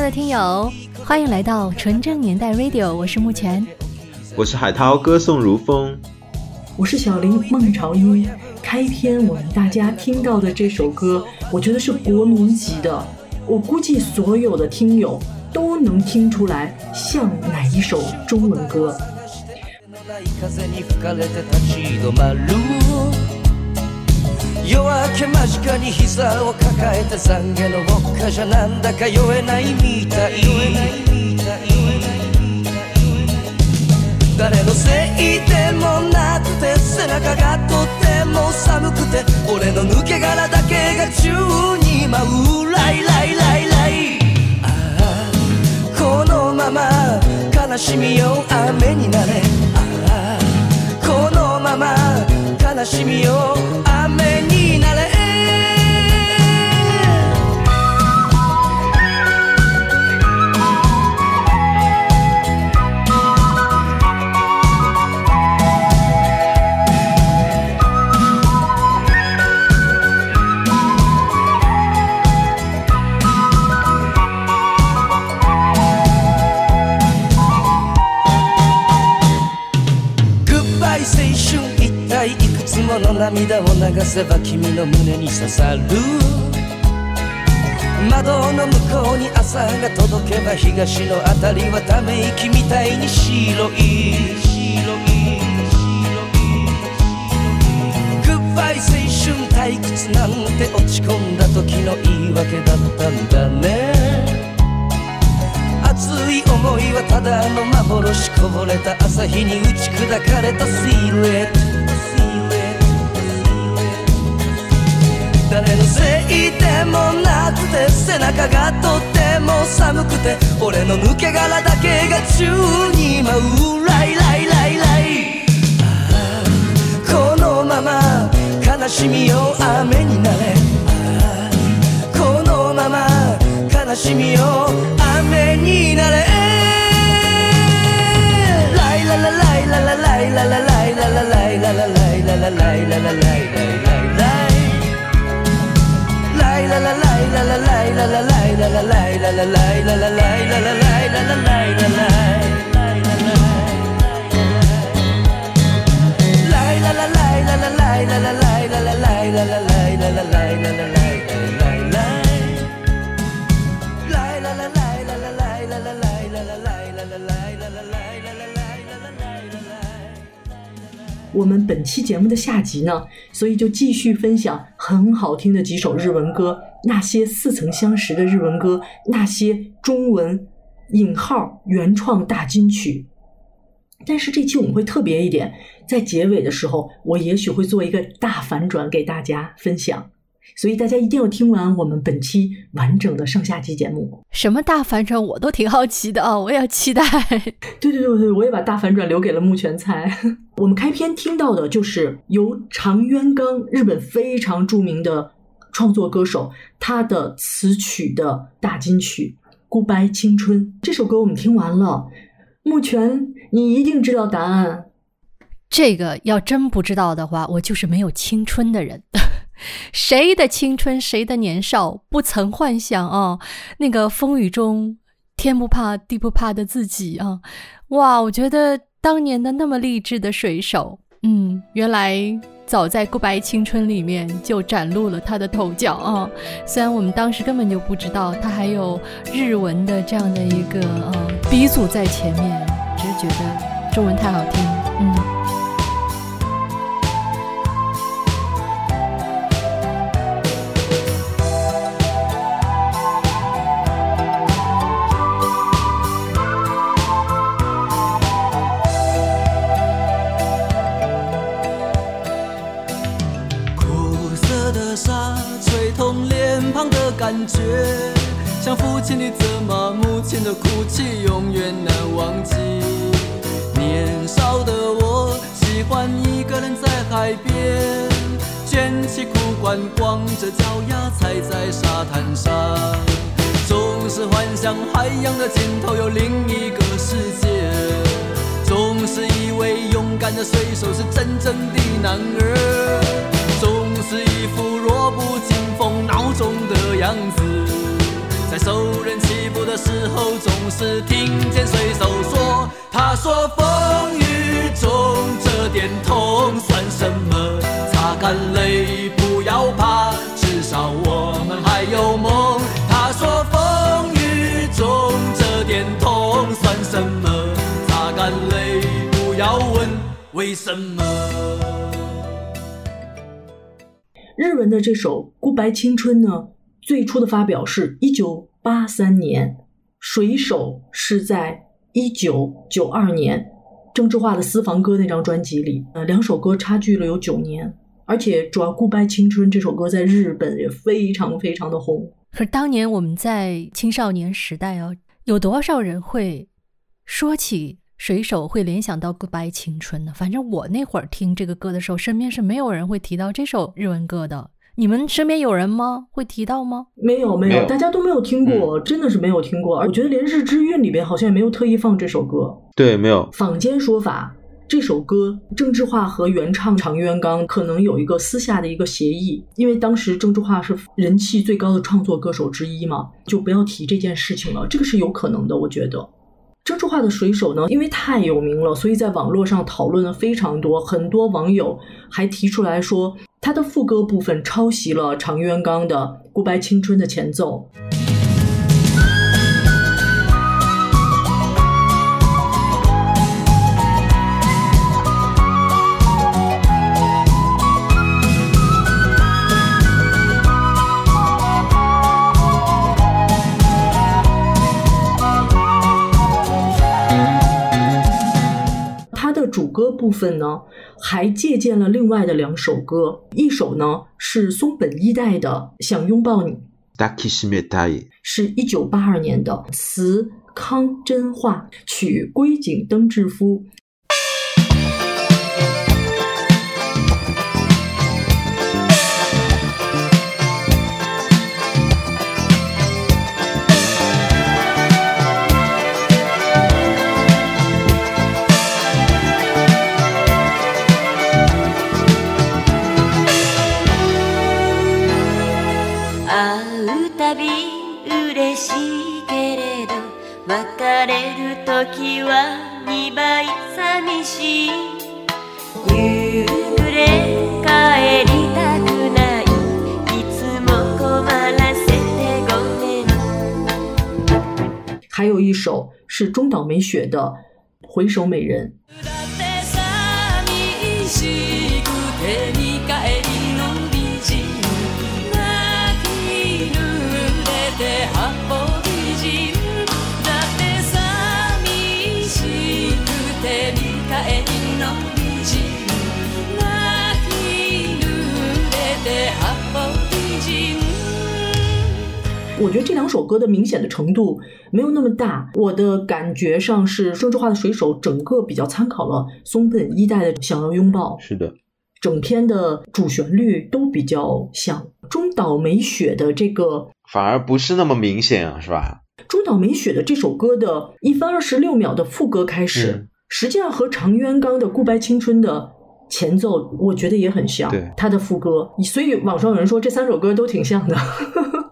亲爱的听友，欢迎来到纯正年代 Radio，我是木泉，我是海涛，歌颂如风，我是小林孟朝英。开篇我们大家听到的这首歌，我觉得是国民级的，我估计所有的听友都能听出来像哪一首中文歌。夜明け間近に膝を抱えて懺悔のウォッカじゃなんだか酔えないみたい。誰のせいでもなくて背中がとっても寒くて俺の抜け殻だけが宙に舞う。ライライライライ。ああこのまま悲しみよ雨になれ。ああこのまま悲しみを雨になれもの涙を流せば君の胸に刺さる窓の向こうに朝が届けば東のあたりはため息みたいに白い白いグッバイ青春退屈なんて落ち込んだ時の言い訳だったんだね熱い思いはただの幻こぼれた朝日に打ち砕かれたシルエット誰のせいでもなくて背中がとっても寒くて俺の抜け殻だけが宙に舞うライライライライ。このまま悲しみよ雨になれ。このまま悲しみよ雨になれ。ライララライララライララライララライララライララライララライライライラ la la la la 我们本期节目的下集呢，所以就继续分享很好听的几首日文歌，那些似曾相识的日文歌，那些中文引号原创大金曲。但是这期我们会特别一点，在结尾的时候，我也许会做一个大反转给大家分享，所以大家一定要听完我们本期完整的上下集节目。什么大反转我都挺好奇的啊，我也要期待。对对对对，我也把大反转留给了木全菜。我们开篇听到的就是由长渊刚，日本非常著名的创作歌手，他的词曲的大金曲《Goodbye 青春》这首歌，我们听完了。木泉，你一定知道答案。这个要真不知道的话，我就是没有青春的人。谁的青春，谁的年少，不曾幻想啊？那个风雨中天不怕地不怕的自己啊！哇，我觉得当年的那么励志的水手，嗯，原来早在《Goodbye 青春》里面就展露了他的头角啊！虽然我们当时根本就不知道他还有日文的这样的一个呃鼻祖在前面，只是觉得中文太好听，嗯。父亲的责骂，母亲的哭泣，永远难忘记。年少的我喜欢一个人在海边，卷起裤管，光着脚丫踩在沙滩上，总是幻想海洋的尽头有另一个世界，总是以为勇敢的水手是真正的男儿。总是一副弱不禁风孬种的样子，在受人欺负的时候，总是听见水手说：“他说风雨中这点痛算什么？擦干泪，不要怕，至少我们还有梦。”他说风雨中这点痛算什么？擦干泪，不要问为什么。日文的这首《孤白青春》呢，最初的发表是一九八三年，《水手》是在一九九二年郑智化的《私房歌》那张专辑里，呃，两首歌差距了有九年，而且主要《孤白青春》这首歌在日本也非常非常的红。可是当年我们在青少年时代哦，有多少人会说起水手会联想到《Goodbye 青春》呢？反正我那会儿听这个歌的时候，身边是没有人会提到这首日文歌的。你们身边有人吗？会提到吗？没有没有，大家都没有听过，真的是没有听过。而我觉得连《日之韵》里边好像也没有特意放这首歌。对，没有，坊间说法，这首歌郑智化和原唱长渊刚可能有一个私下的一个协议，因为当时郑智化是人气最高的创作歌手之一嘛，就不要提这件事情了。这个是有可能的，我觉得。郑智化的水手呢，因为太有名了，所以在网络上讨论了非常多，很多网友还提出来说，他的副歌部分抄袭了常元刚的《Goodbye 青春》的前奏。歌部分呢，还借鉴了另外的两首歌，一首呢是松本一代的《想拥抱你》，抱きしめたい。是一九八二年的，词康真化，曲龟井登志夫。 時は2倍寂しい夕暮れ帰りたくないいつも困らせてごめん还有一首是中岛美雪的《回首美人》。 我觉得这两首歌的明显的程度没有那么大，我的感觉上是郑智化的水手整个比较参考了松本一代的《想要拥抱》，是的，整篇的主旋律都比较像。中岛美雪的这个反而不是那么明显啊，是吧？中岛美雪的这首歌的一分二十六秒的副歌开始，嗯实际上和长渊刚的《孤白青春》的前奏，我觉得也很像。对他的副歌，所以网上有人说这三首歌都挺像的。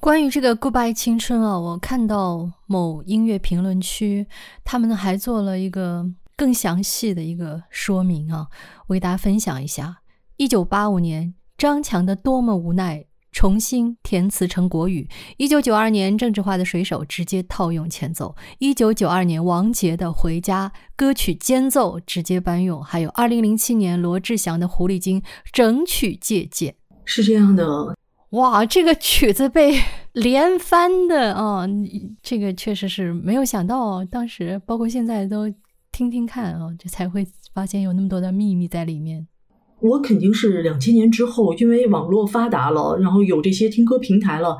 关于这个《Goodbye 青春》啊，我看到某音乐评论区，他们还做了一个更详细的一个说明啊，我给大家分享一下。一九八五年，张强的《多么无奈》重新填词成国语；一九九二年，郑智化的《水手》直接套用前奏；一九九二年，王杰的《回家》歌曲间奏直接搬用；还有二零零七年，罗志祥的《狐狸精》整曲借鉴。是这样的，哇，这个曲子被 连翻的啊、你这个确实是没有想到，当时包括现在都听听看啊，这才会发现有那么多的秘密在里面。我肯定是两千年之后，因为网络发达了，然后有这些听歌平台了。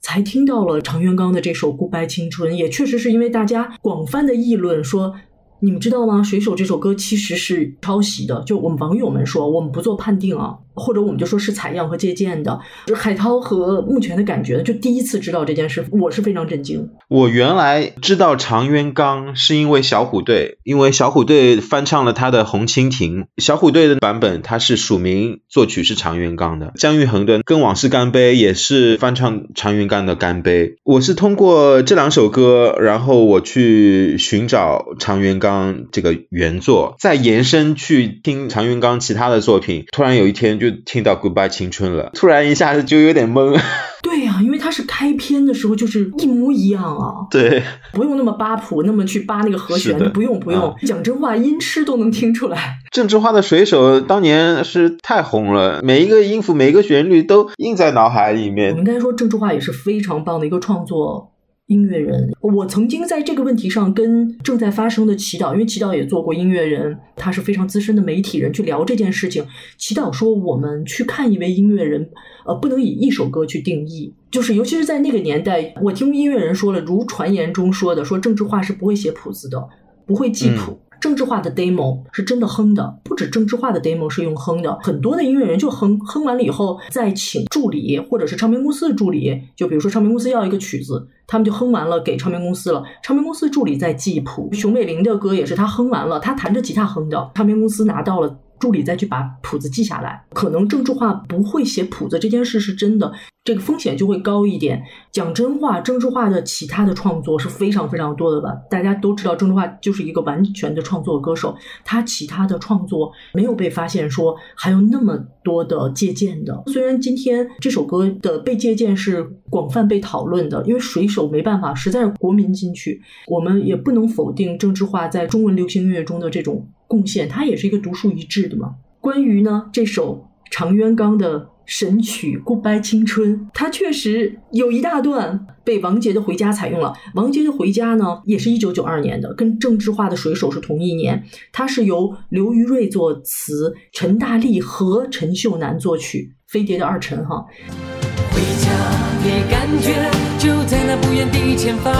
才听到了常元刚的这首《Goodbye 青春》，也确实是因为大家广泛的议论说，你们知道吗？《水手》这首歌其实是抄袭的，就我们网友们说，我们不做判定啊。或者我们就说是采样和借鉴的。就海涛和目前的感觉，就第一次知道这件事，我是非常震惊。我原来知道长渊刚是因为小虎队，因为小虎队翻唱了他的《红蜻蜓》，小虎队的版本他是署名作曲是长渊刚的，姜育恒的《跟往事干杯》也是翻唱长渊刚的《干杯》。我是通过这两首歌，然后我去寻找长渊刚这个原作，再延伸去听长渊刚其他的作品。突然有一天听到《Goodbye 青春》了，突然一下子就有点懵。对呀、因为它是开篇的时候就是一模一样啊，对，不用那么扒谱，那么去扒那个和弦，不用不用。啊讲真话，音痴都能听出来。郑智化的水手当年是太红了，每一个音符、每一个旋律都印在脑海里面我面。们应该说，郑智化也是非常棒的一个创作音乐人。我曾经在这个问题上跟正在发生的祈祷，因为祈祷也做过音乐人，他是非常资深的媒体人，去聊这件事情。祈祷说，我们去看一位音乐人，呃，不能以一首歌去定义。就是，尤其是在那个年代，我听音乐人说了，如传言中说的，说政治化是不会写谱子的，不会记谱。政治化的 demo 是真的哼的，不止政治化的 demo 是用哼的，很多的音乐人就哼哼完了以后，再请助理或者是唱片公司的助理，就比如说唱片公司要一个曲子，他们就哼完了给唱片公司了，唱片公司助理在记谱。熊美玲的歌也是他哼完了，他弹着吉他哼的，唱片公司拿到了。助理再去把谱子记下来，可能郑智化不会写谱子这件事是真的，这个风险就会高一点。讲真话，郑智化的其他的创作是非常非常多的吧？大家都知道，郑智化就是一个完全的创作歌手，他其他的创作没有被发现说还有那么多的借鉴的。虽然今天这首歌的被借鉴是广泛被讨论的，因为水手没办法，实在是国民金曲，我们也不能否定郑智化在中文流行音乐中的这种贡献，他也是一个独树一帜的嘛。关于呢这首长渊刚的神曲《Goodbye 青春》，它确实有一大段被王杰的《回家》采用了。王杰的《回家》呢，也是一九九二年的，跟郑智化的《水手》是同一年。它是由刘于瑞作词，陈大力和陈秀楠作曲，飞碟的二陈哈。回家的感觉就在那不远的前方，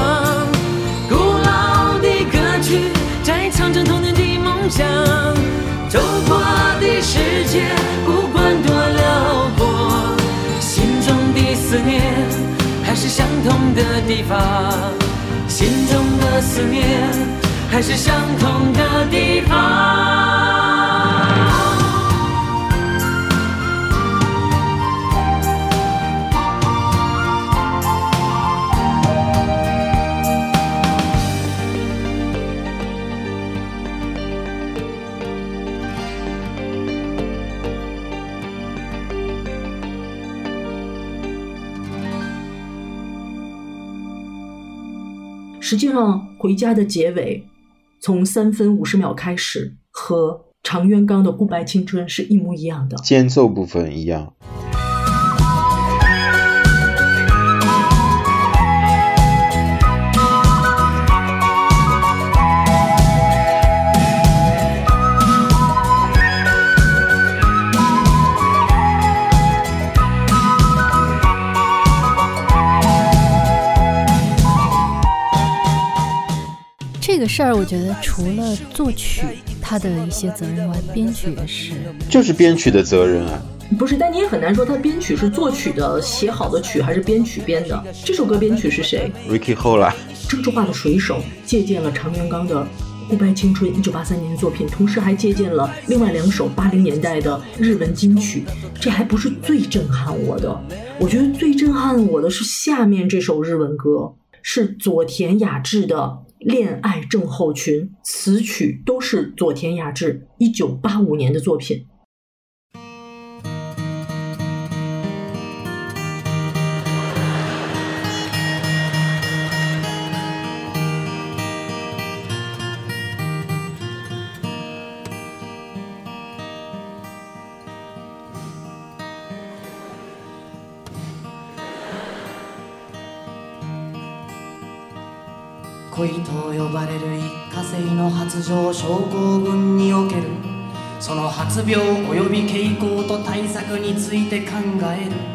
古老的歌曲在唱着童年想，走过的世界不管多辽阔，心中的思念还是相同的地方，心中的思念还是相同的地方。实际上，《回家》的结尾从三分五十秒开始，和常元刚的《不白青春》是一模一样的。间奏部分一样。事儿，我觉得除了作曲他的一些责任外，编曲也是。就是编曲的责任啊。不是，但你也很难说他编曲是作曲的写好的曲，还是编曲编的。这首歌编曲是谁？Ricky Hola，郑智化的《水手》借鉴了长渊刚的《顾白青春》一九八三年的作品，同时还借鉴了另外两首八零年代的日文金曲。这还不是最震撼我的，我觉得最震撼我的是下面这首日文歌，是佐田雅治的《恋爱症候群》，词曲都是佐田雅治一九八五年的作品。呼ばれる一過性の発情症候群におけるその発病及び傾向と対策について考える。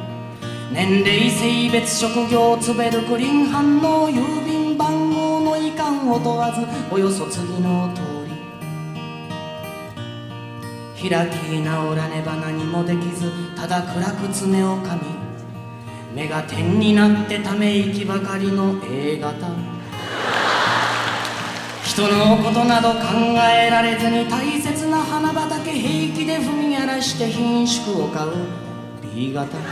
年齢性別職業ツベルクリン反応郵便番号の遺憾を問わずおよそ次の通り。開き直らねば何もできずただ暗く爪を噛み目が点になってため息ばかりの A 型。人のことなど考えられずに大切な花畑平気で踏み荒らして品種を買う B 型今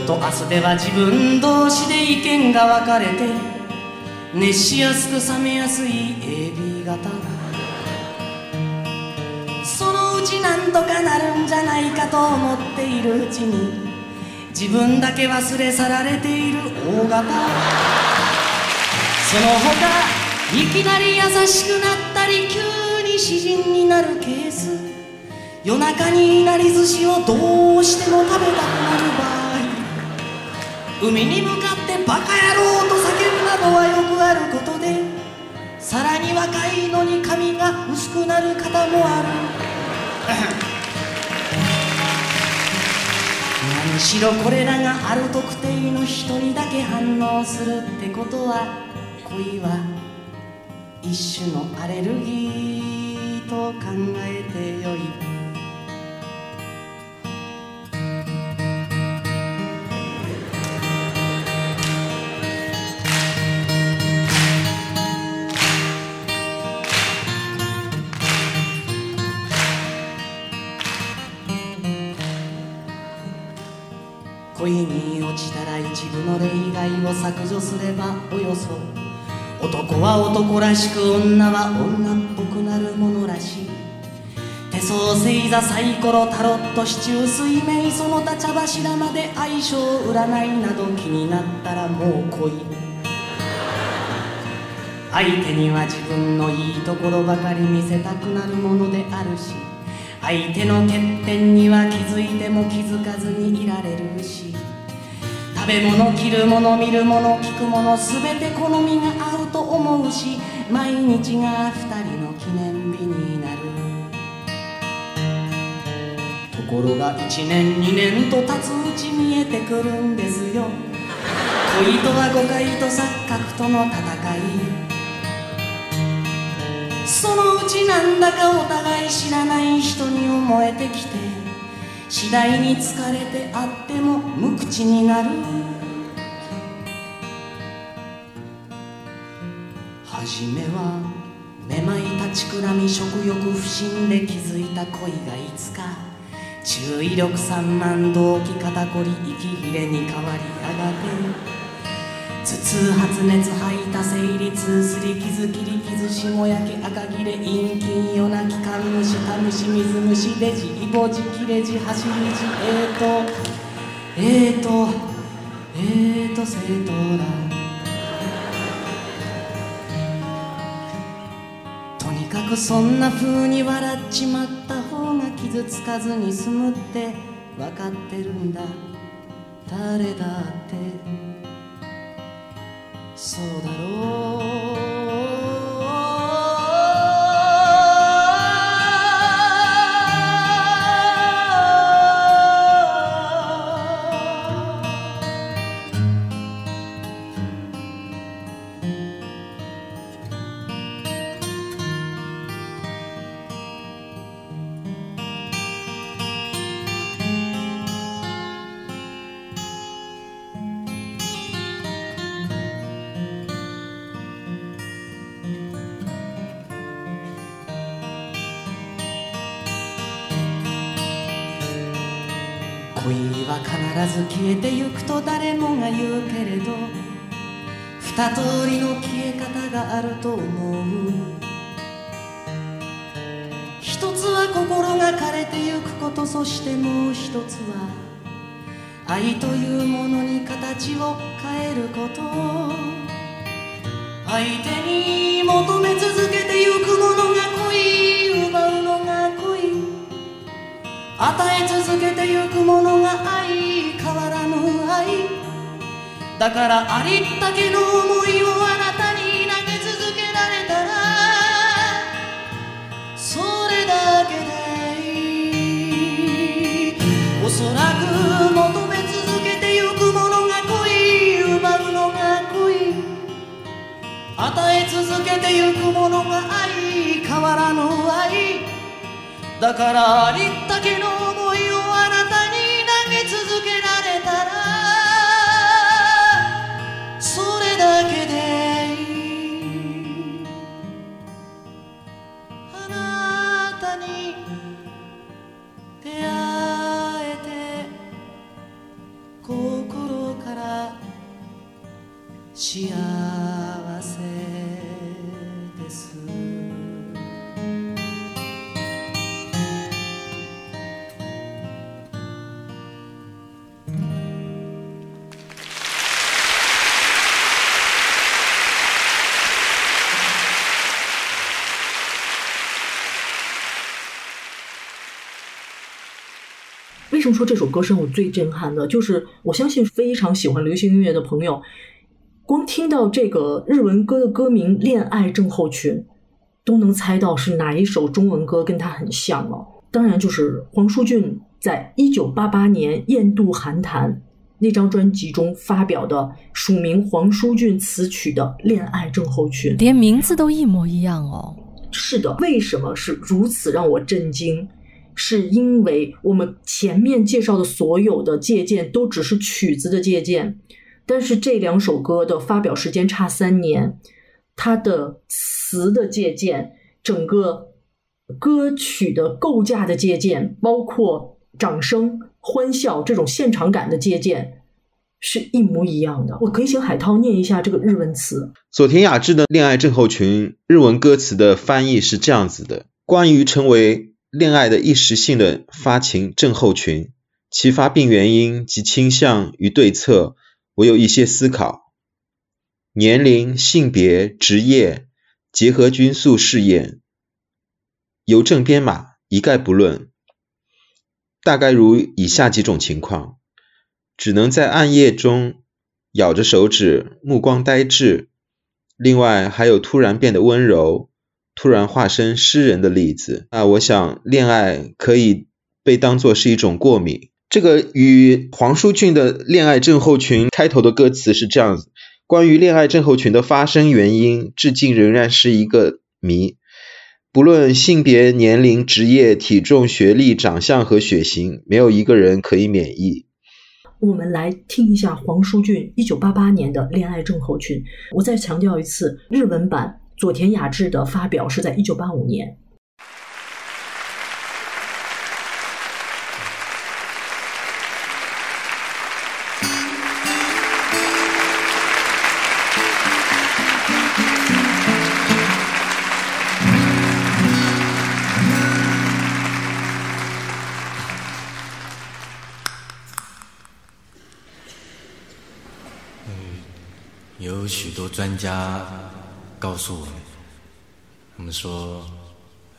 日と明日では自分同士で意見が分かれて熱しやすく冷めやすい AB 型。そのうちなんとかなるんじゃないかと思っているうちに自分だけ忘れ去られている O 型。その他いきなり優しくなったり急に詩人になるケース夜中にいなり寿司をどうしても食べたくなる場合海に向かってバカ野郎と叫ぶなどはよくあることでさらに若いのに髪が薄くなる方もある何しろこれらがある特定の一人だけ反応するってことは恋は一種のアレルギーと考えてよい。恋に落ちたら一部の例外を削除すればおよそ男は男らしく女は女っぽくなるものらしい。手相星座サイコロタロットシチュー水明その他茶柱まで相性占いなど気になったらもう恋相手には自分のいいところばかり見せたくなるものであるし相手の欠点には気づいても気づかずにいられるし。食べ物着るもの見るもの聞くもの全て好みが合うと思うし毎日が二人の記念日になる。ところが一年二年と経つうち見えてくるんですよ。恋とは誤解と錯覚との戦い。そのうちなんだかお互い知らない人に思えてきて次第に疲れてあっても無口になる。初めはめまい立ちくらみ食欲不振で気づいた恋がいつか注意力散漫動機肩こり息切れに変わりやがて痛発熱吐いた生理痛すり傷切り傷しもやけ赤切れ陰菌夜泣きかんむしタムシ水虫レジイボジ切れ字走り字えーとえーとえーと生徒だ。とにかくそんな風に笑っちまった方が傷つかずに済むって分かってるんだ。誰だって。そうだろう。は必ず消えてゆくと誰もが言うけれど二通りの消え方があると思う。一つは心が枯れてゆくことそしてもう一つは愛というものに形を変えること。相手に求め続けてゆくものが与え続けてゆくものが愛変わらぬ愛。だからありったけの思いをあなたに投げ続けられたらそれだけでいい。おそらく求め続けてゆくものが恋奪うのが恋。与え続けてゆくものが愛変わらぬ愛。だからあり说这首歌是让我最震撼的？就是我相信非常喜欢流行音乐的朋友，光听到这个日文歌的歌名《恋爱症候群》，都能猜到是哪一首中文歌跟它很像了。当然就是黄舒骏在一九八八年《雁渡寒潭》那张专辑中发表的署名黄舒骏词曲的《恋爱症候群》。连名字都一模一样哦。是的，为什么是如此让我震惊？是因为我们前面介绍的所有的借鉴都只是曲子的借鉴，但是这两首歌的发表时间差三年，它的词的借鉴，整个歌曲的构架的借鉴，包括掌声、欢笑这种现场感的借鉴，是一模一样的。我可以请海涛念一下这个日文词。佐田雅治的《恋爱症候群》日文歌词的翻译是这样子的：关于成为恋爱的一时性的发情症候群，其发病原因及倾向与对策，我有一些思考。年龄、性别、职业结合均速试验，邮政编码一概不论。大概如以下几种情况：只能在暗夜中咬着手指，目光呆滞。另外还有突然变得温柔。突然化身诗人的例子，啊我想恋爱可以被当作是一种过敏。这个与黄舒骏的《恋爱症候群》开头的歌词是这样子：关于恋爱症候群的发生原因，至今仍然是一个谜。不论性别、年龄、职业、体重、学历、长相和血型，没有一个人可以免疫。我们来听一下黄舒骏一九八八年的《恋爱症候群》。我再强调一次，日文版。佐田雅治的发表是在一九八五年。有许多专家告诉我们，我们说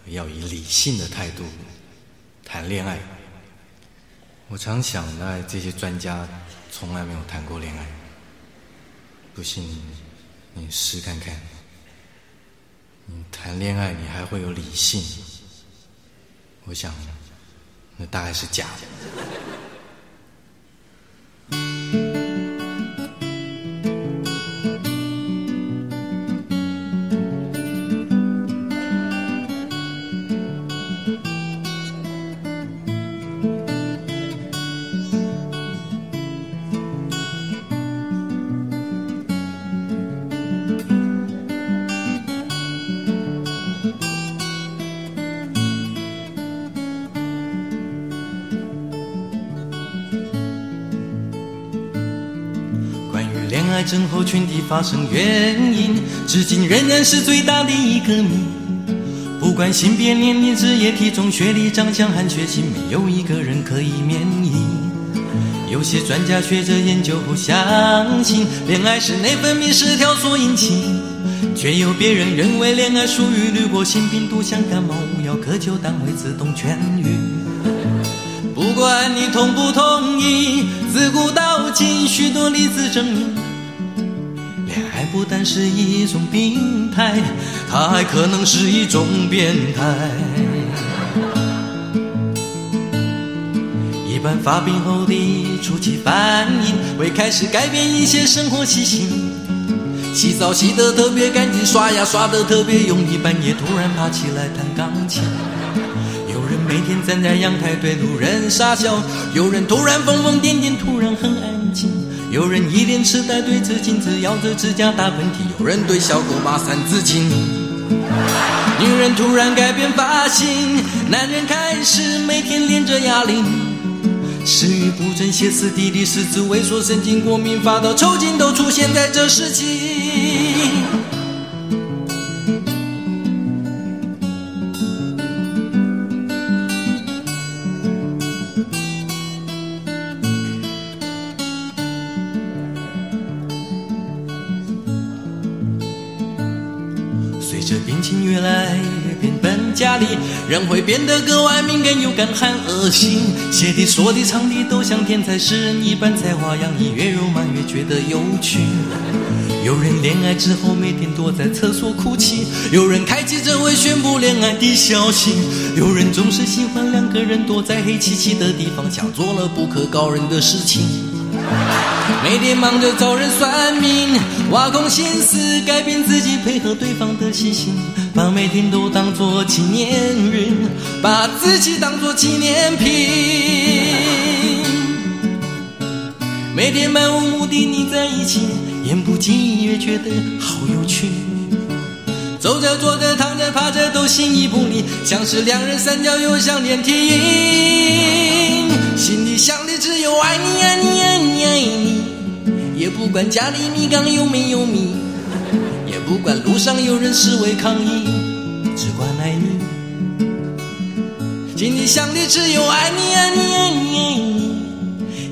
要以理性的态度谈恋爱。我常想呢，这些专家从来没有谈过恋爱。不信你试看看，你谈恋爱你还会有理性？我想那大概是假的。爱症候群的发生原因，至今仍然是最大的一个谜。不管性别、年龄、职业、体重、学历、长相和血型，没有一个人可以免疫。有些专家学者研究后相信，恋爱是内分泌失调所引起，却有别人认为恋爱属于滤过性病毒，像感冒无药可救，但会自动痊愈。不管你同不同意，自古到今许多例子证明，是一种病态，它还可能是一种变态。一般发病后的初期反应会开始改变一些生活习性，洗澡洗得特别干净，刷牙刷得特别用力，半夜突然爬起来弹钢琴。有人每天站在阳台对路人傻笑，有人突然疯疯癫癫，突然很爱。有人一脸痴呆对着镜子咬着指甲打喷嚏，有人对小狗骂三字经。女人突然改变发型，男人开始每天练着哑铃。食欲不振、歇斯底里、四肢萎缩、神经过敏、发抖抽筋，都出现在这时期。人会变得格外敏感又干旱恶心。写的、说的、唱的都像天才诗人一般才华洋溢，越肉麻越觉得有趣。有人恋爱之后每天躲在厕所哭泣，有人开记者会宣布恋爱的消息，有人总是喜欢两个人躲在黑漆漆的地方，想做了不可告人的事情。每天忙着找人算命，挖空心思改变自己，配合对方的习性，把每天都当作纪念日，把自己当作纪念品。每天漫无目的腻在一起，言不尽意越觉得好有趣。走着坐着躺着趴着都心意不离，像是两人三角又像连体婴，心里想的只有爱你爱你爱你爱你，也不管家里米缸有没有米，不管路上有人示威抗议，只管爱你。心里想的只有爱你爱你爱你爱你，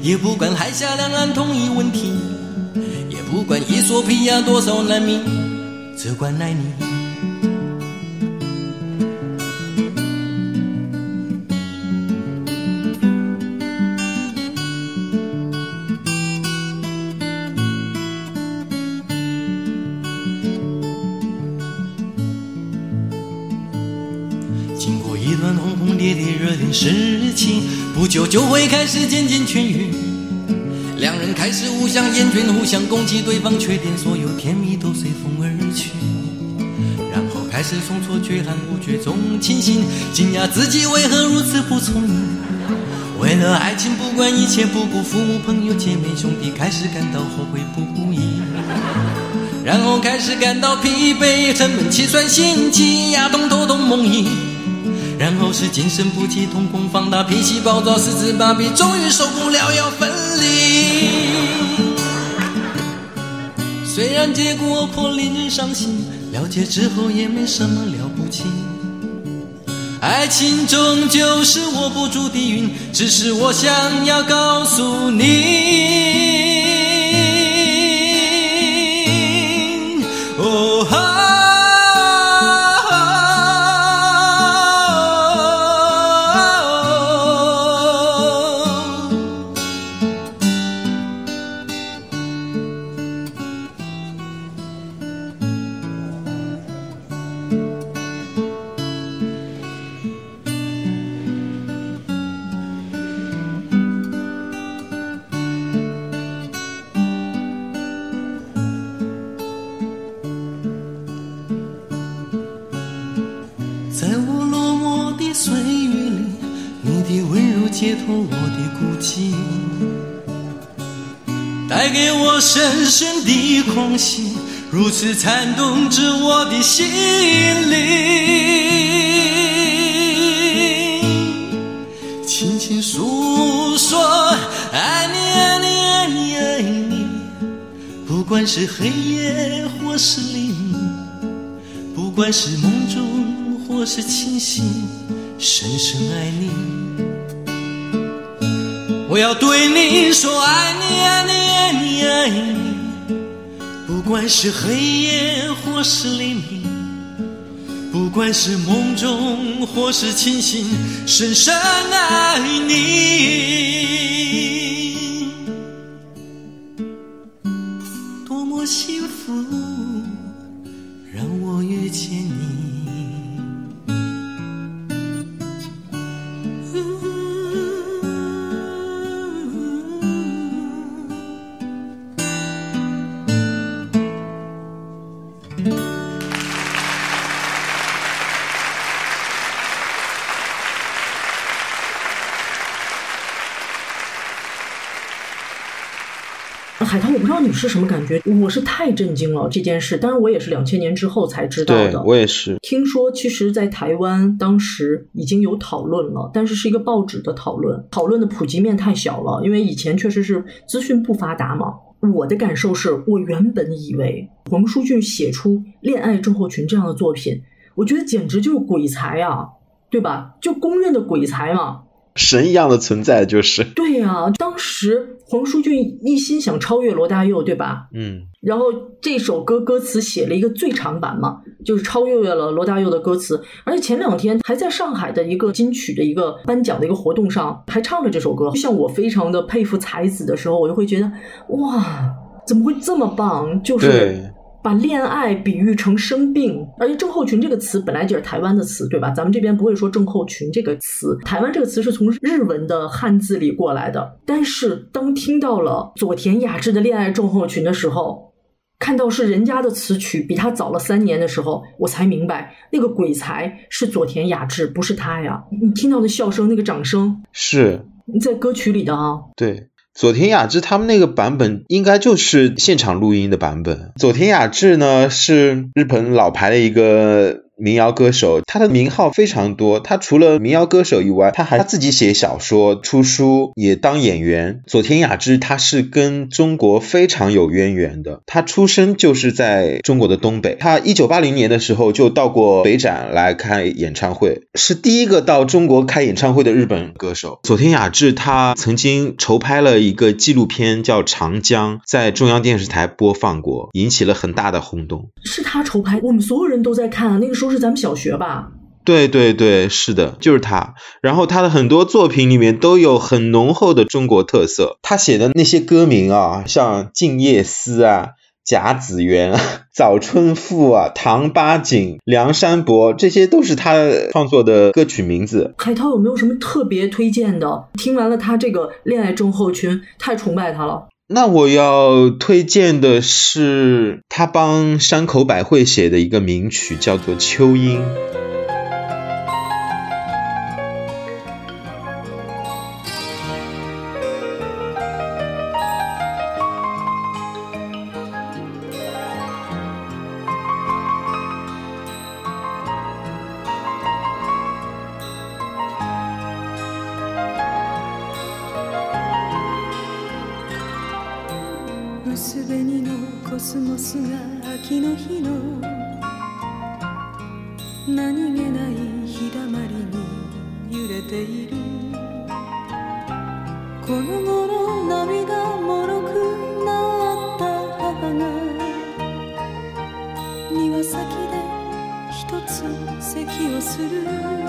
也不管海峡两岸统一问题，也不管伊索比亚多少难民，只管爱你。事情，不久就会开始渐渐痊愈。两人开始互相厌倦，互相攻击对方缺点，所有甜蜜都随风而去。然后开始从错绝含不绝总清醒，惊讶自己为何如此不聪明。为了爱情不管一切不顾父母朋友姐妹兄弟，开始感到后悔不已。然后开始感到疲惫，沉闷气喘心悸，牙痛头痛梦呓。然后是精神不济，瞳孔放大，脾气暴躁，四肢麻痹，终于受不了要分离。虽然结果颇令人伤心，了解之后也没什么了不起。爱情终究是握不住的云，只是我想要告诉你。解脱我的孤寂，带给我深深的空虚，如此颤动着我的心灵。轻轻诉说，爱你爱你爱你爱你，不管是黑夜或是黎明。不管是梦中或是清醒，深深爱你。我要对你说，爱你，爱你，爱你，爱你。不管是黑夜或是黎明，不管是梦中或是清醒，深深爱你。是什么感觉，我是太震惊了这件事。当然，我也是两千年之后才知道对的。我也是。听说，其实，在台湾当时已经有讨论了，但是是一个报纸的讨论，讨论的普及面太小了，因为以前确实是资讯不发达嘛。我的感受是，我原本以为黄舒骏写出《恋爱症候群》这样的作品，我觉得简直就是鬼才啊，对吧？就公认的鬼才嘛。神一样的存在，就是。对呀、当时黄舒骏一心想超越罗大佑，对吧？嗯，然后这首歌歌词写了一个最长版嘛，就是超越了罗大佑的歌词，而且前两天还在上海的一个金曲的一个颁奖的一个活动上还唱了这首歌。像我非常的佩服才子的时候，我就会觉得哇，怎么会这么棒？就是对把恋爱比喻成生病，而且症候群这个词本来就是台湾的词，对吧？咱们这边不会说症候群这个词，台湾这个词是从日文的汉字里过来的。但是当听到了佐田雅治的恋爱症候群的时候，看到是人家的词曲比他早了三年的时候，我才明白那个鬼才是佐田雅治，不是他呀。你听到的笑声，那个掌声，是，在歌曲里的啊，对。佐田雅治他们那个版本应该就是现场录音的版本。佐田雅治呢是日本老牌的一个民谣歌手，他的名号非常多。他除了民谣歌手以外，他还他自己写小说、出书，也当演员。佐田雅治他是跟中国非常有渊源的，他出生就是在中国的东北。他一九八零年的时候就到过北展来开演唱会，是第一个到中国开演唱会的日本歌手。佐田雅治他曾经筹拍了一个纪录片叫《长江》，在中央电视台播放过，引起了很大的轰动。是他筹拍，我们所有人都在看啊。那个时候是咱们小学吧？对对对，是的，就是他。然后他的很多作品里面都有很浓厚的中国特色。他写的那些歌名啊，像《静夜思》啊、《甲子园》啊、《早春赋》啊、《唐八景》、《梁山伯》，这些都是他创作的歌曲名字。海涛有没有什么特别推荐的？听完了他这个恋爱症候群，太崇拜他了。那我要推荐的是他帮山口百惠写的一个名曲，叫做《秋音》。薄紅のコスモスが秋の日の何気ない日だまりに揺れている。この頃涙もろくなった母が庭先で一つ咳をする。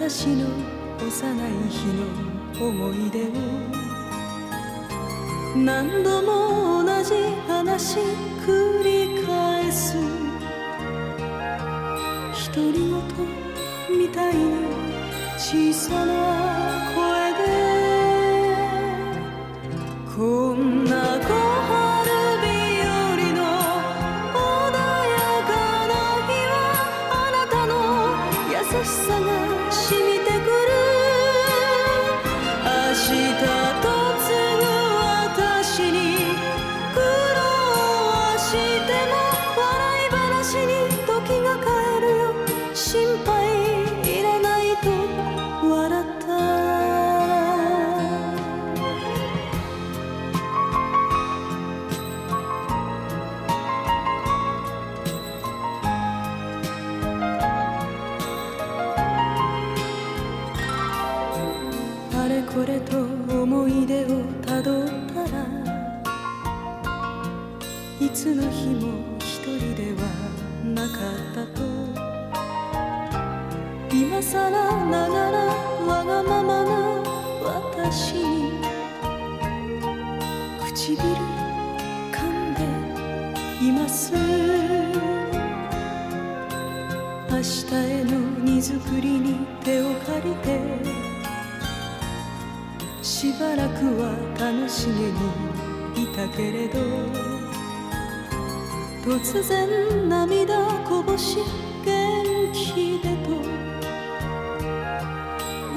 私の幼い日の思い出を何度も同じ話繰り返す。独り言みたいな小さな声。突然涙こぼし元気でと。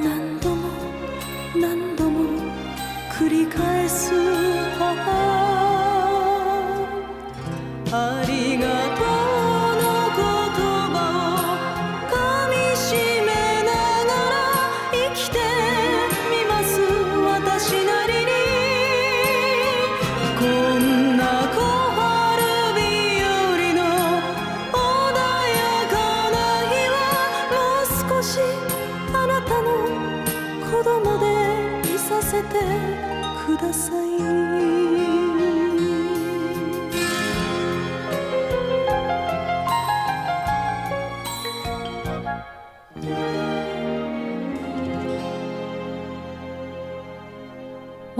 何度も何度も繰り返す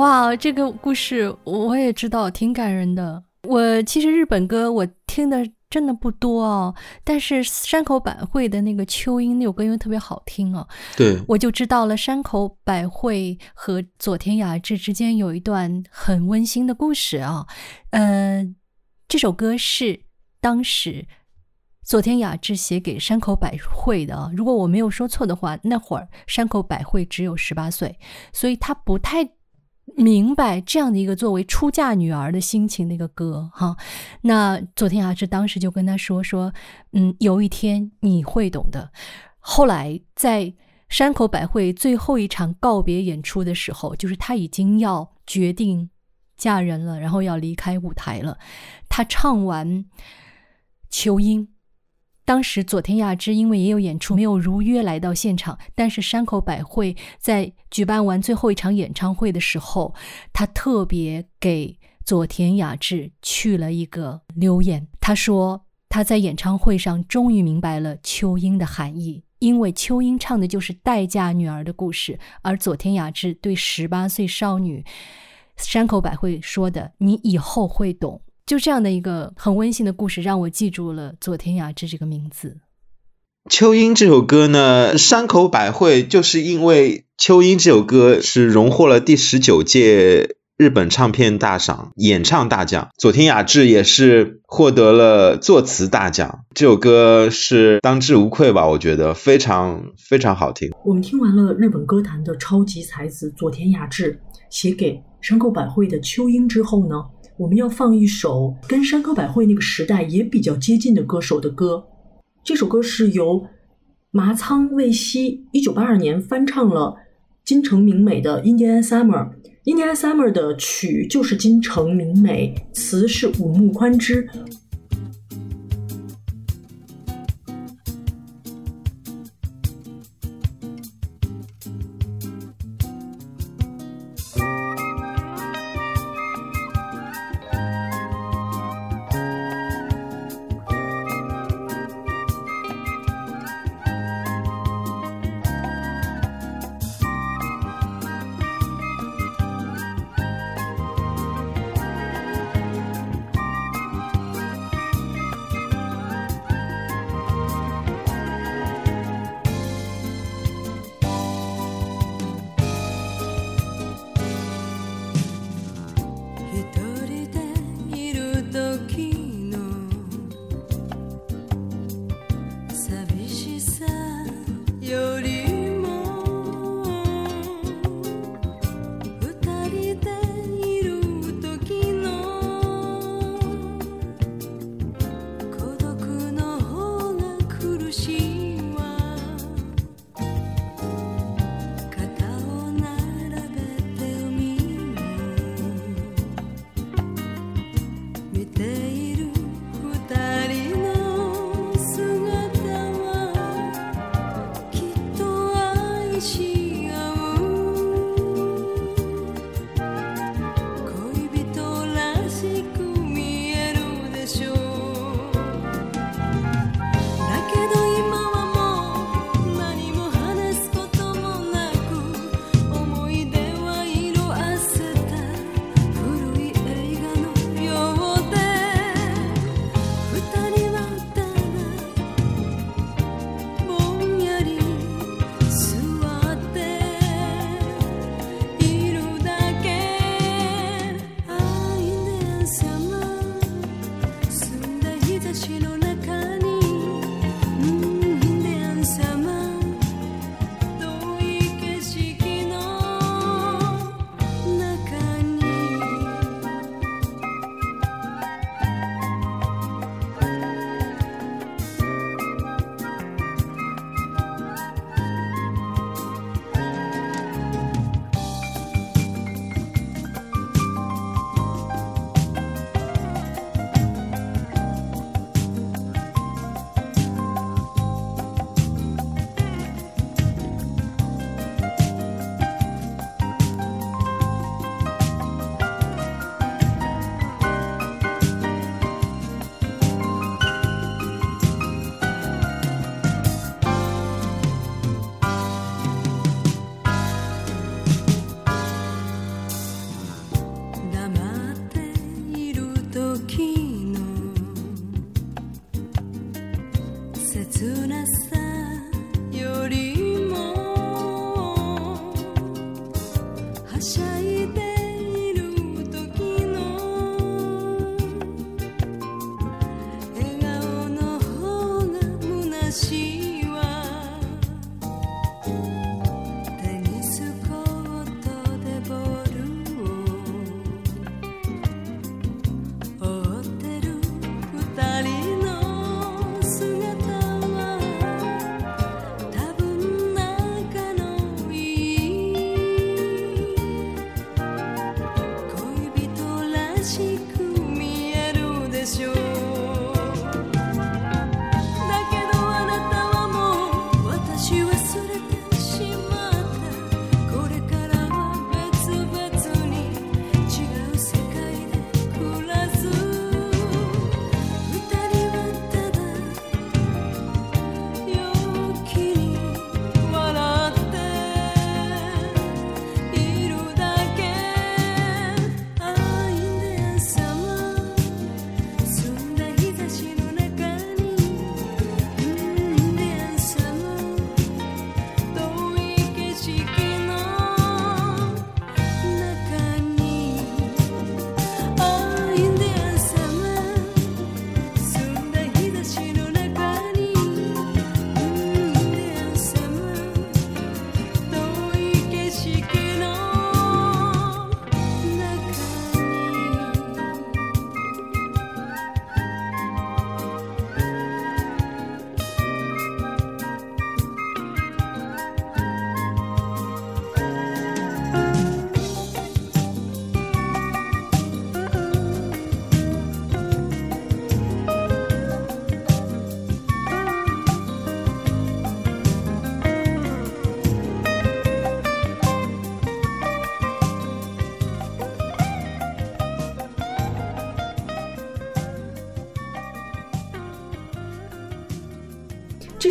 哇，这个故事我也知道，挺感人的。我其实日本歌我听的真的不多哦，但是山口百惠的那个《秋音》那首歌因为特别好听哦，对，我就知道了山口百惠和佐田雅治之间有一段很温馨的故事啊。嗯、这首歌是当时佐田雅治写给山口百惠的啊。如果我没有说错的话，那会儿山口百惠只有十八岁，所以她不太明白这样的一个作为出嫁女儿的心情的一个歌哈。那佐田雅治当时就跟他说说，嗯，有一天你会懂的。后来在山口百惠最后一场告别演出的时候，就是她已经要决定嫁人了，然后要离开舞台了。她唱完《秋音》，当时佐田雅治因为也有演出，没有如约来到现场。但是山口百惠在举办完最后一场演唱会的时候，她特别给佐田雅治去了一个留言。他说他在演唱会上终于明白了秋音的含义，因为秋音唱的就是待嫁女儿的故事，而佐田雅治对十八岁少女山口百惠说的“你以后会懂”。就这样的一个很温馨的故事，让我记住了佐田雅治这个名字。《秋音》这首歌呢，山口百惠就是因为《秋音》这首歌是荣获了第十九届日本唱片大赏演唱大奖，佐田雅治也是获得了作词大奖。这首歌是当之无愧吧，我觉得非常非常好听。我们听完了日本歌坛的超级才子佐田雅治写给山口百惠的《秋音》之后呢，我们要放一首跟山口百惠那个时代也比较接近的歌手的歌。这首歌是由麻仓未希一九八二年翻唱了金城明美的《Indian Summer》。Indian Summer 的曲就是金城明美，词是五木宽之。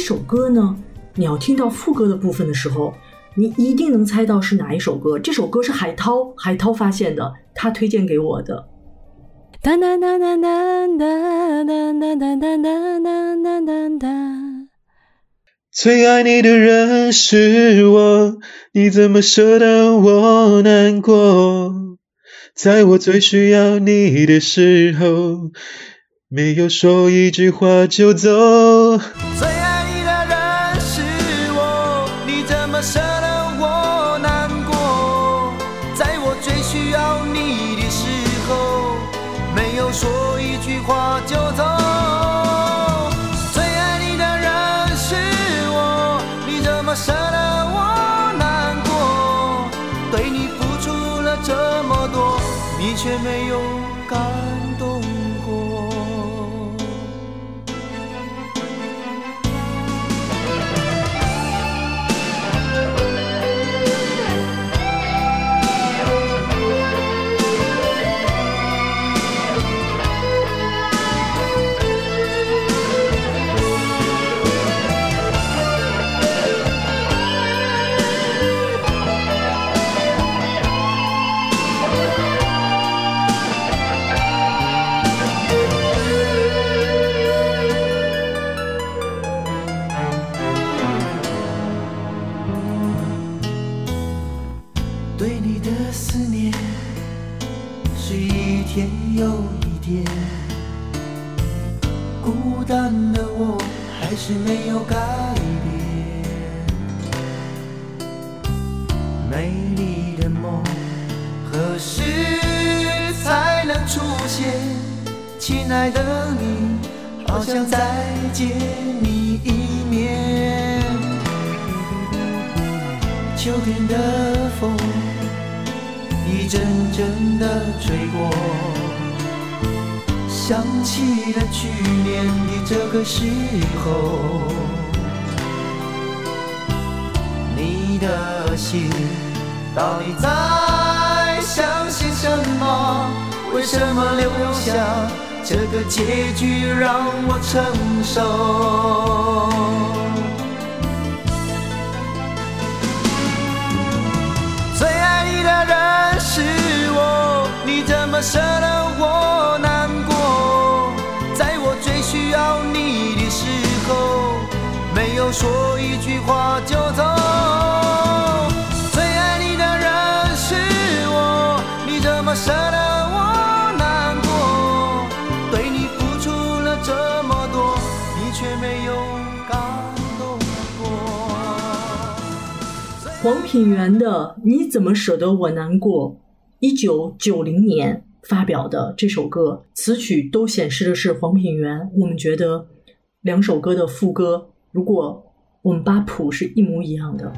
首歌呢，你要听到副歌的部分的时候，你一定能猜到是哪一首歌。这首歌是海涛，海涛发现的，他推荐给我的。哒哒哒哒哒哒哒哒哒哒哒哒哒哒。最爱你的人是我，你怎么舍得我难过？在我最需要你的时候，没有说一句话就走。是没有改变。美丽的梦何时才能出现？亲爱的你，好想再见你一面。秋天的风一阵阵的吹过，想起了去年的这个时候，你的心到底在想些什么？为什么留下这个结局让我承受？最爱你的人是我，你怎么舍得说一句话就走。最爱你的人是我，你怎么舍得我难过？对你付出了这么多，你却没有感动过。黄品源的《你怎么舍得我难过》，一九九零年发表的这首歌，词曲都显示的是黄品源。我们觉得两首歌的副歌，如果我们八谱是一模一样的。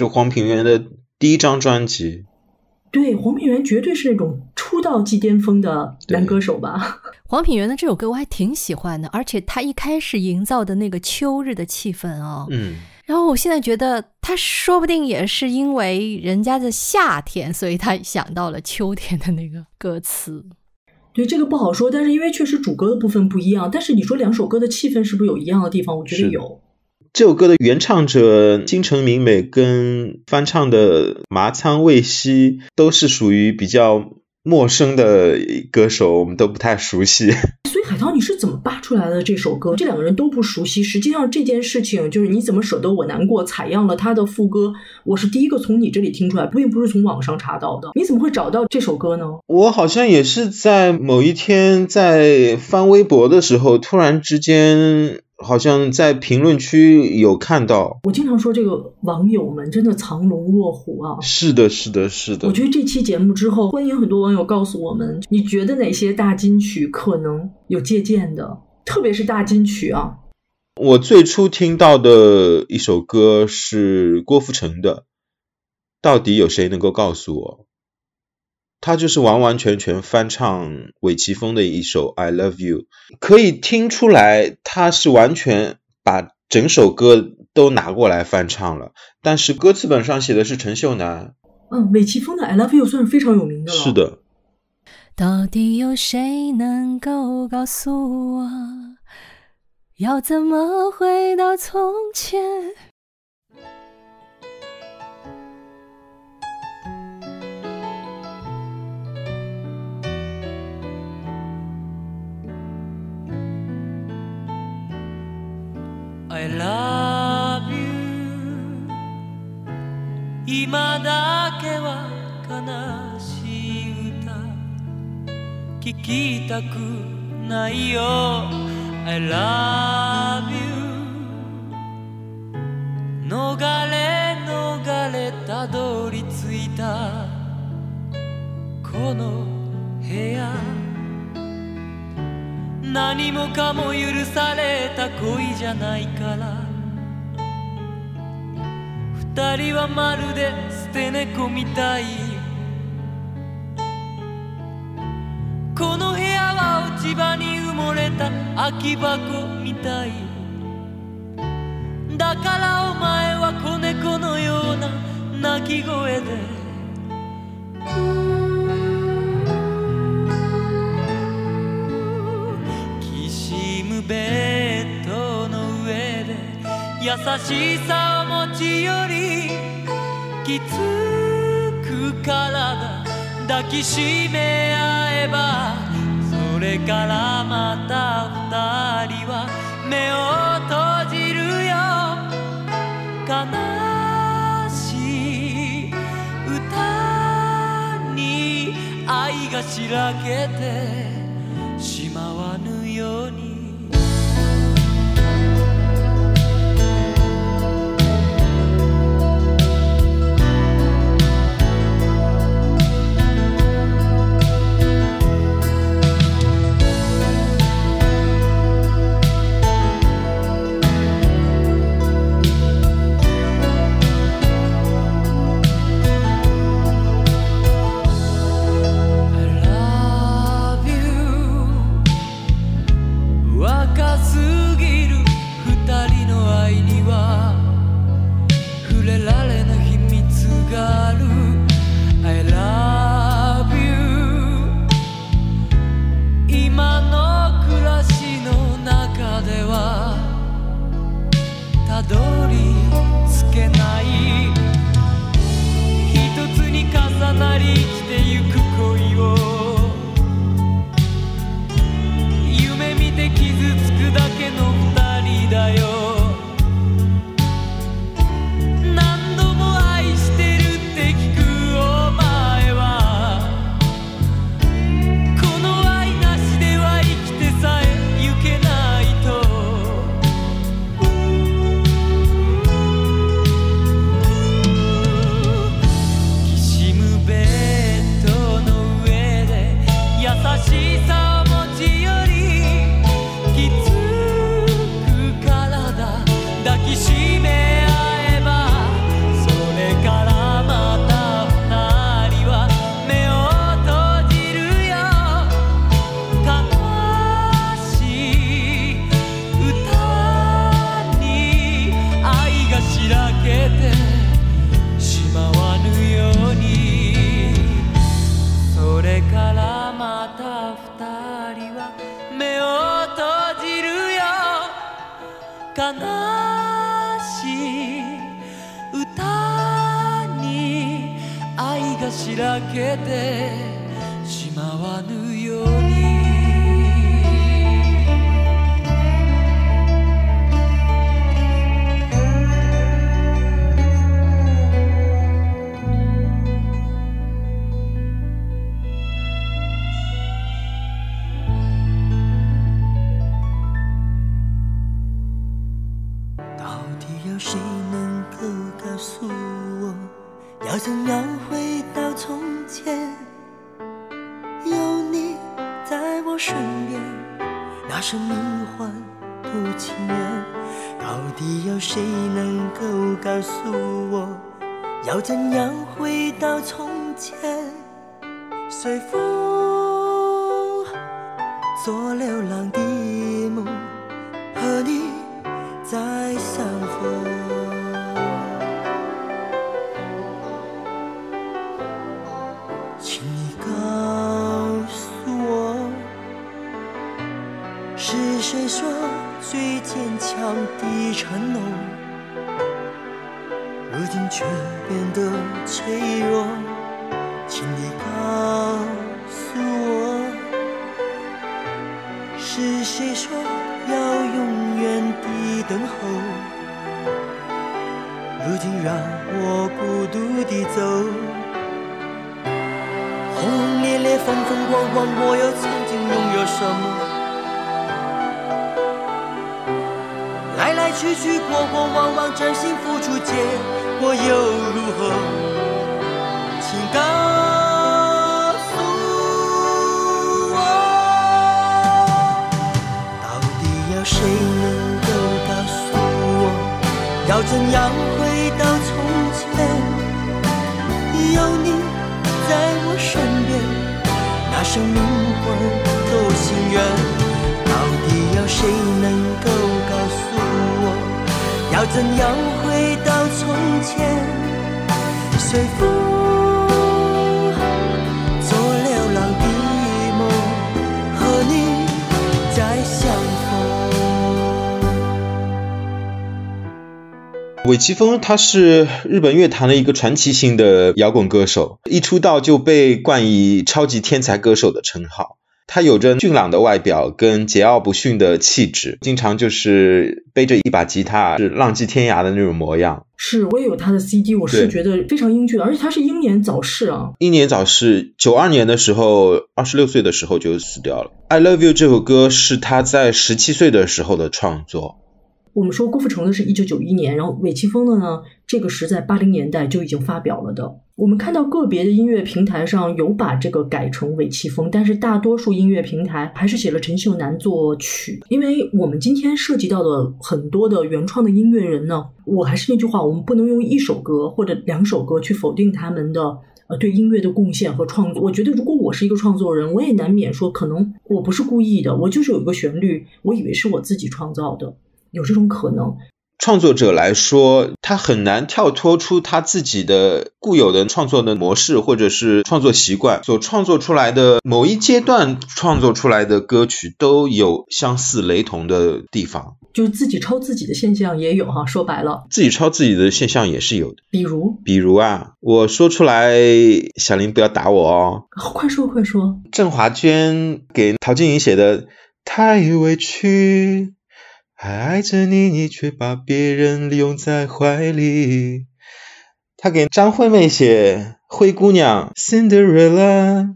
是黄品源的第一张专辑对，黄品源绝对是那种出道即巅峰的男歌手吧？黄品源的这首歌我还挺喜欢的，而且他一开始营造的那个秋日的气氛啊、嗯，然后我现在觉得他说不定也是因为人家的夏天，所以他想到了秋天的那个歌词。对，这个不好说，但是因为确实主歌的部分不一样，但是你说两首歌的气氛是不是有一样的地方？我觉得有。这首歌的原唱者金城明美跟翻唱的麻仓未希都是属于比较陌生的歌手，我们都不太熟悉。所以海涛，你是怎么扒出来的这首歌？这两个人都不熟悉。实际上这件事情就是你怎么舍得我难过，采样了他的副歌，我是第一个从你这里听出来，并不是从网上查到的。你怎么会找到这首歌呢？我好像也是在某一天在翻微博的时候，突然之间好像在评论区有看到。我经常说这个网友们真的藏龙卧虎啊。是的，是的，是的我。觉得这期节目之后，欢迎很多网友告诉我们，你觉得哪些大金曲可能有借鉴的，特别是大金曲啊。我最初听到的一首歌是郭富城的，到底有谁能够告诉我？他就是完完全全翻唱韦奇峰的一首《I Love You》，可以听出来他是完全把整首歌都拿过来翻唱了，但是歌词本上写的是陈秀楠。嗯，韦奇峰的《I Love You》算是非常有名的了。是。的，到底有谁能够告诉我，要怎么回到从前？「I love you」「今だけは悲しい歌」「聞きたくないよ」「I love you」「逃れ逃れたどり着いたこの部屋」何もかも許された恋じゃないから。二人はまるで捨て猫みたいこの部屋は落ち葉に埋もれた空き箱みたいだからお前は子猫のような鳴き声で。ベッドの上で優しさを持ち寄りきつく体抱きしめ合えばそれからまた二人は目を閉じるよ。悲しい歌に愛がしらけてしまわぬように「がしらけてしまわぬよう回到从前？随风做流浪的梦，和你再相逢。尾崎峰他是日本乐坛的一个传奇性的摇滚歌手，一出道就被冠以超级天才歌手的称号。他有着俊朗的外表跟桀骜不驯的气质，经常就是背着一把吉他是浪迹天涯的那种模样。是我也有他的 CD，我是觉得非常英俊，而且他是英年早逝啊。英年早逝，九二年的时候，二十六岁的时候就死掉了。《I Love You》这首歌是他在十七岁的时候的创作。我们说郭富城的是一九九一年，然后尾崎峰的呢，这个是在八零年代就已经发表了的。我们看到个别的音乐平台上有把这个改成尾崎峰，但是大多数音乐平台还是写了陈秀楠作曲。因为我们今天涉及到的很多的原创的音乐人呢，我还是那句话，我们不能用一首歌或者两首歌去否定他们的。呃，对音乐的贡献和创作，我觉得如果我是一个创作人，我也难免说，可能我不是故意的，我就是有一个旋律，我以为是我自己创造的，有这种可能。创作者来说，他很难跳脱出他自己的固有的创作的模式或者是创作习惯，所创作出来的某一阶段创作出来的歌曲都有相似雷同的地方，就是自己抄自己的现象也有哈。说白了，自己抄自己的现象也是有的。比如，比如啊，我说出来，小林不要打我哦。快说快说，郑华娟给陶晶莹写的《太委屈》。还爱着你，你却把别人拥在怀里。他给张惠妹写《灰姑娘》（Cinderella），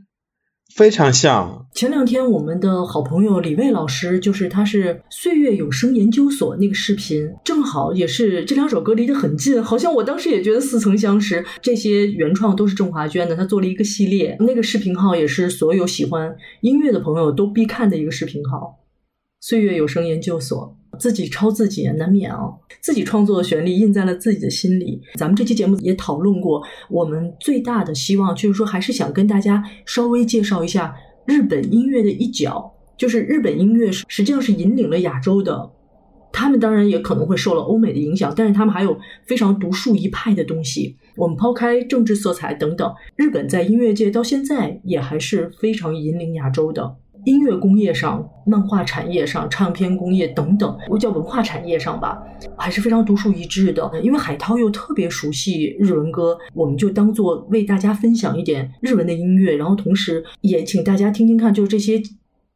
非常像。前两天我们的好朋友李卫老师，就是他是岁月有声研究所那个视频，正好也是这两首歌离得很近，好像我当时也觉得似曾相识。这些原创都是郑华娟的，她做了一个系列，那个视频号也是所有喜欢音乐的朋友都必看的一个视频号。岁月有声研究所。自己抄自己难免啊，自己创作的旋律印在了自己的心里。咱们这期节目也讨论过，我们最大的希望就是说，还是想跟大家稍微介绍一下日本音乐的一角，就是日本音乐实际上是引领了亚洲的。他们当然也可能会受了欧美的影响，但是他们还有非常独树一派的东西。我们抛开政治色彩等等，日本在音乐界到现在也还是非常引领亚洲的。音乐工业上、漫画产业上、唱片工业等等，我叫文化产业上吧，还是非常独树一帜的。因为海涛又特别熟悉日文歌，我们就当做为大家分享一点日文的音乐，然后同时也请大家听听看，就是这些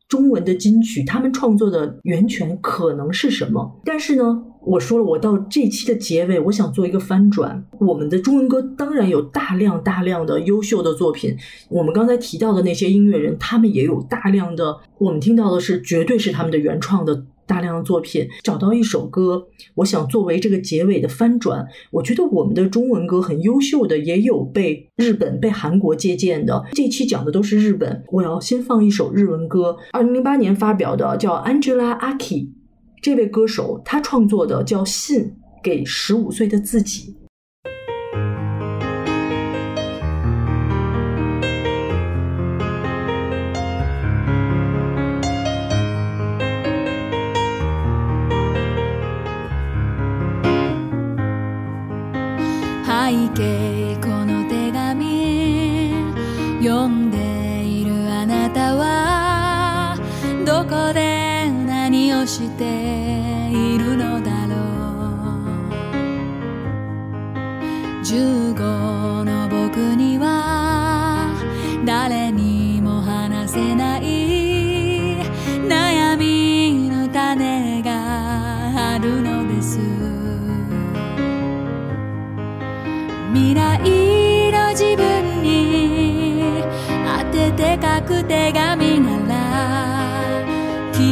中文的金曲，他们创作的源泉可能是什么？但是呢，我说了，我到这期的结尾，我想做一个翻转。我们的中文歌当然有大量大量的优秀的作品，我们刚才提到的那些音乐人，他们也有大量的，我们听到的是绝对是他们的原创的大量的作品。找到一首歌，我想作为这个结尾的翻转。我觉得我们的中文歌很优秀的，也有被日本、被韩国借鉴的。这期讲的都是日本，我要先放一首日文歌，二零零八年发表的，叫 Angela Aki。这位歌手他创作的叫《信给十五岁的自己》。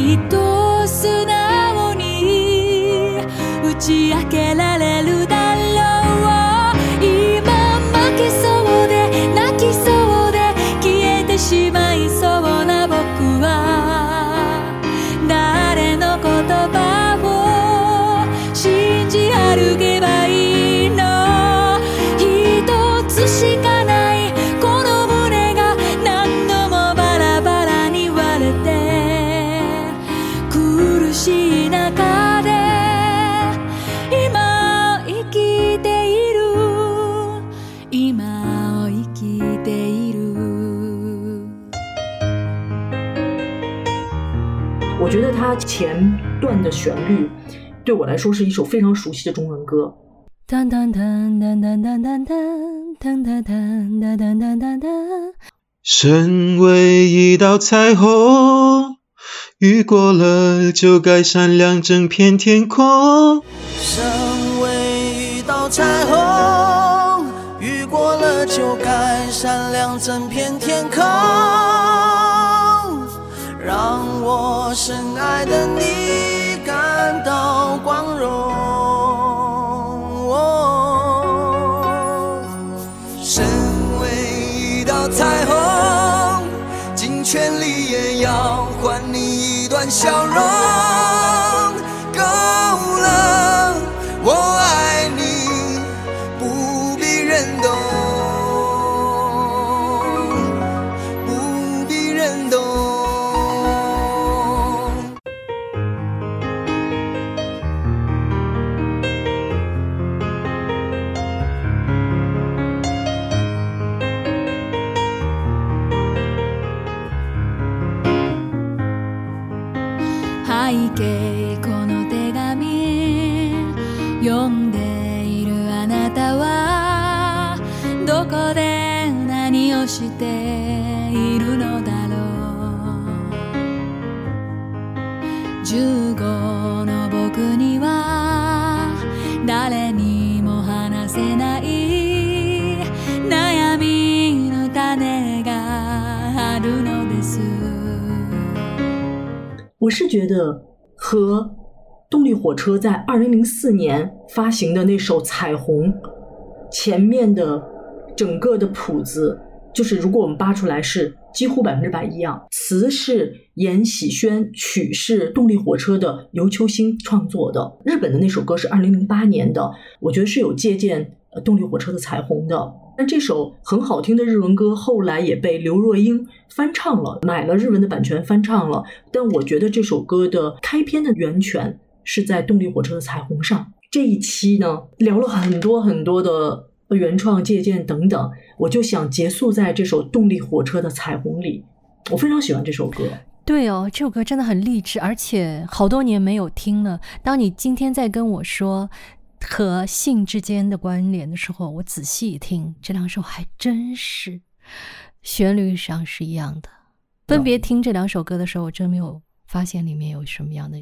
きっと素直に打ち明けられ前段的旋律对我来说是一首非常熟悉的中文歌。噔噔噔噔噔噔噔噔噔噔噔噔噔噔噔噔。身为一道彩虹，雨过了就该闪亮整片天空。身为一道彩虹，雨过了就该闪亮整片天空，深爱的你感到光荣。哦身为一道彩虹，尽全力也要换你一段笑容。しているのだろう15の僕には誰にも話せない悩みの種があるのです我是觉得和动力火车在二零零四年发行的那首《彩虹》前面的整个的谱子， 就是如果我们扒出来是几乎百分之百一样，词是严喜轩，曲是动力火车的游秋兴创作的。日本的那首歌是二零零八年的，我觉得是有借鉴动力火车的《彩虹》的。但这首很好听的日文歌后来也被刘若英翻唱了，买了日文的版权翻唱了。但我觉得这首歌的开篇的源泉是在动力火车的《彩虹》上。这一期呢，聊了很多很多的原创借鉴等等，我就想结束在这首动力火车的《彩虹》里。我非常喜欢这首歌。对哦，这首歌真的很励志，而且好多年没有听了。当你今天在跟我说和性之间的关联的时候，我仔细一听，这两首还真是旋律上是一样的。分别听这两首歌的时候，我真没有发现里面有什么样的，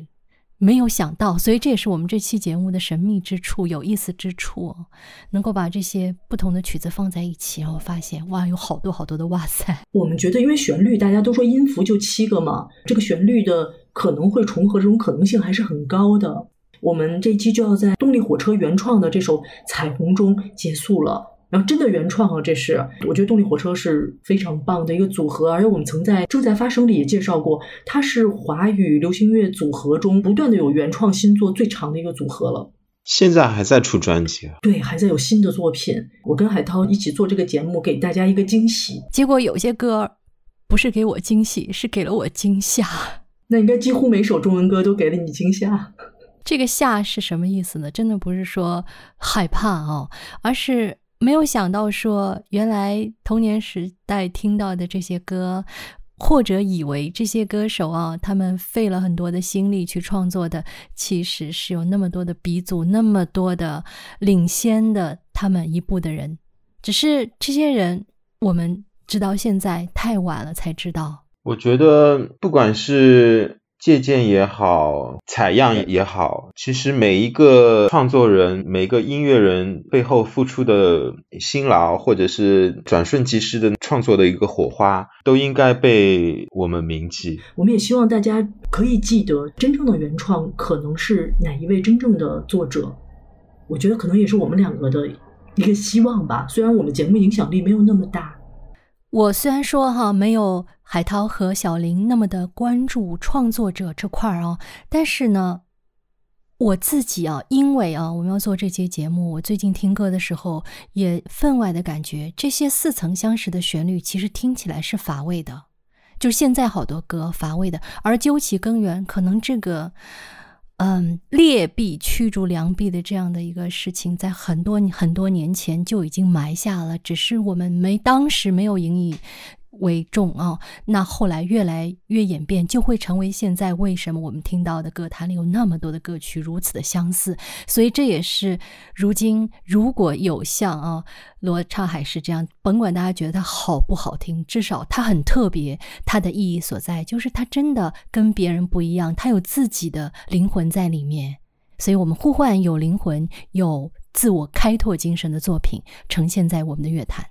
没有想到，所以这也是我们这期节目的神秘之处、有意思之处，能够把这些不同的曲子放在一起，然后发现哇，有好多好多的哇塞。我们觉得，因为旋律大家都说音符就七个嘛，这个旋律的可能会重合，这种可能性还是很高的。我们这期就要在动力火车原创的这首《彩虹》中结束了。然后真的原创啊，这是我觉得动力火车是非常棒的一个组合，而且我们曾在《正在发生》里也介绍过，它是华语流行乐组合中不断的有原创新作最长的一个组合了。现在还在出专辑啊？对，还在有新的作品。我跟海涛一起做这个节目，给大家一个惊喜。结果有些歌不是给我惊喜，是给了我惊吓。那应该几乎每首中文歌都给了你惊吓。这个“吓”是什么意思呢？真的不是说害怕哦，而是没有想到说，原来童年时代听到的这些歌，或者以为这些歌手啊，他们费了很多的心力去创作的，其实是有那么多的鼻祖，那么多的领先的他们一步的人，只是这些人我们直到现在太晚了才知道。我觉得不管是借鉴也好，采样也好，其实每一个创作人、每一个音乐人背后付出的辛劳，或者是转瞬即逝的创作的一个火花，都应该被我们铭记。我们也希望大家可以记得，真正的原创可能是哪一位真正的作者。我觉得可能也是我们两个的一个希望吧。虽然我们节目影响力没有那么大，我虽然说哈没有海涛和小林那么的关注创作者这块儿啊，但是呢，我自己啊，因为啊我们要做这期节目，我最近听歌的时候也分外的感觉，这些似曾相识的旋律其实听起来是乏味的，就是现在好多歌乏味的，而究其根源，可能这个。嗯，劣币驱逐良币的这样的一个事情，在很多很多年前就已经埋下了，只是我们没当时没有引以为重啊。那后来越来越演变，就会成为现在为什么我们听到的歌坛里有那么多的歌曲如此的相似。所以这也是如今如果有像啊罗刹海市这样，甭管大家觉得它好不好听，至少它很特别，它的意义所在就是它真的跟别人不一样，它有自己的灵魂在里面。所以我们呼唤有灵魂、有自我开拓精神的作品呈现在我们的乐坛。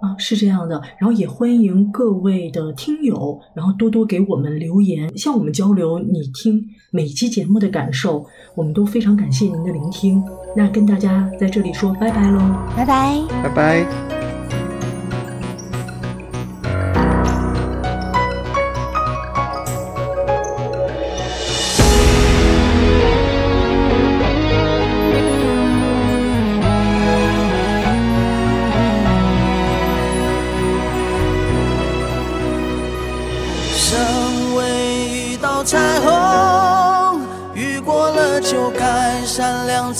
啊，是这样的，然后也欢迎各位的听友，然后多多给我们留言，向我们交流你听每期节目的感受，我们都非常感谢您的聆听。那跟大家在这里说拜拜喽。拜拜。拜拜。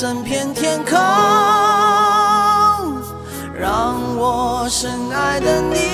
整片天空，让我深爱的你